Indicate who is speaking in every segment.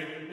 Speaker 1: Sanctus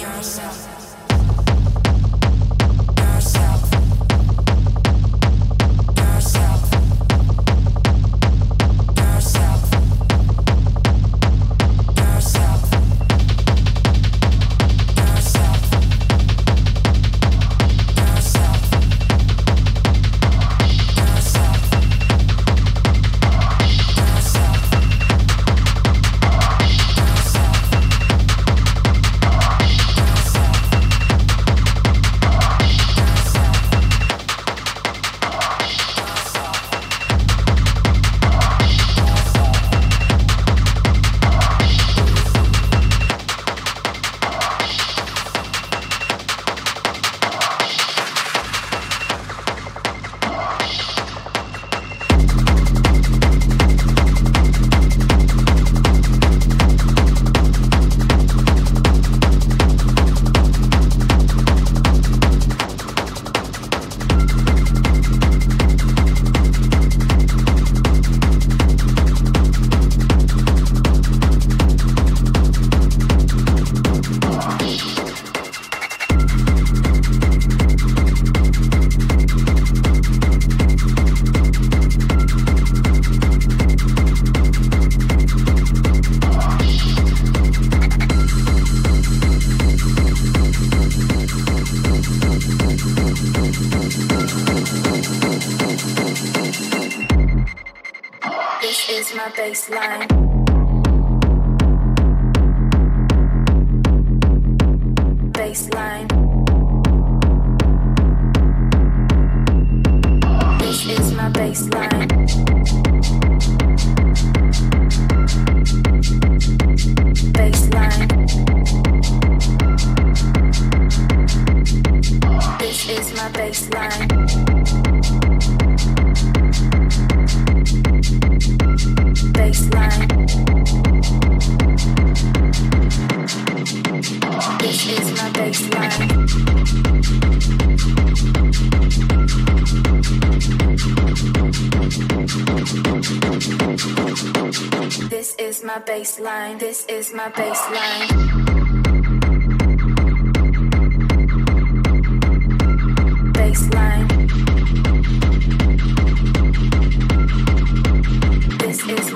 Speaker 2: yourself.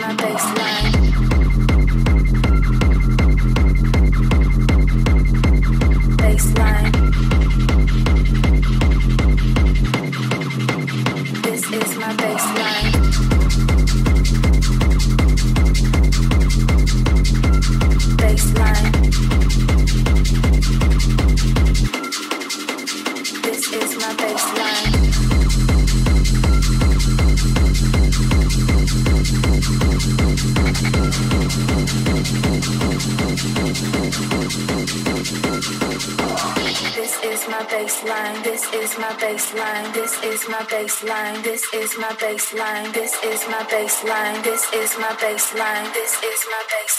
Speaker 2: my baseline. Baseline. This is my baseline. This is my baseline. This is my baseline. This is my baseline.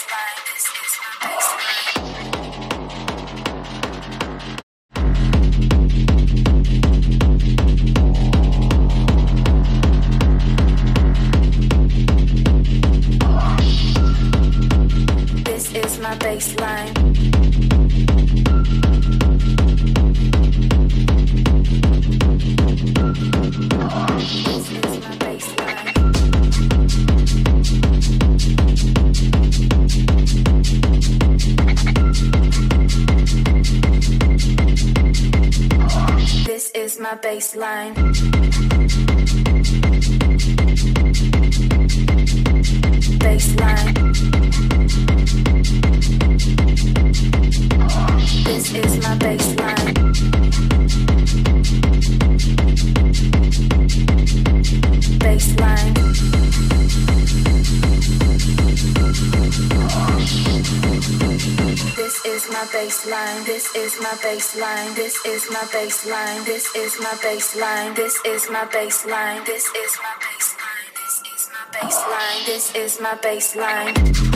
Speaker 2: Is my baseline. This is my baseline. This is my baseline. This is my baseline. This is my baseline.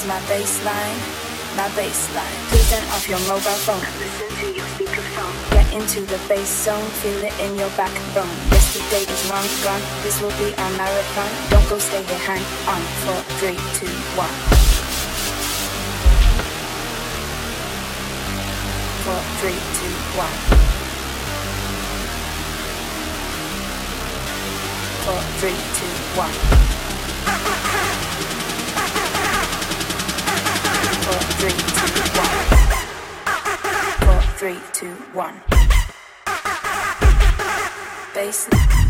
Speaker 2: Is my baseline, my baseline. Please turn off your mobile phone. Listen to your speakerphone. Get into the bass zone, feel it in your backbone. Yesterday is long gone, this will be our marathon. Don't go stay here, hang on. Four, three, two, one. Four, three, two, one. Four, three, two, one. Three, two, one. Four, three, two, one. Bass.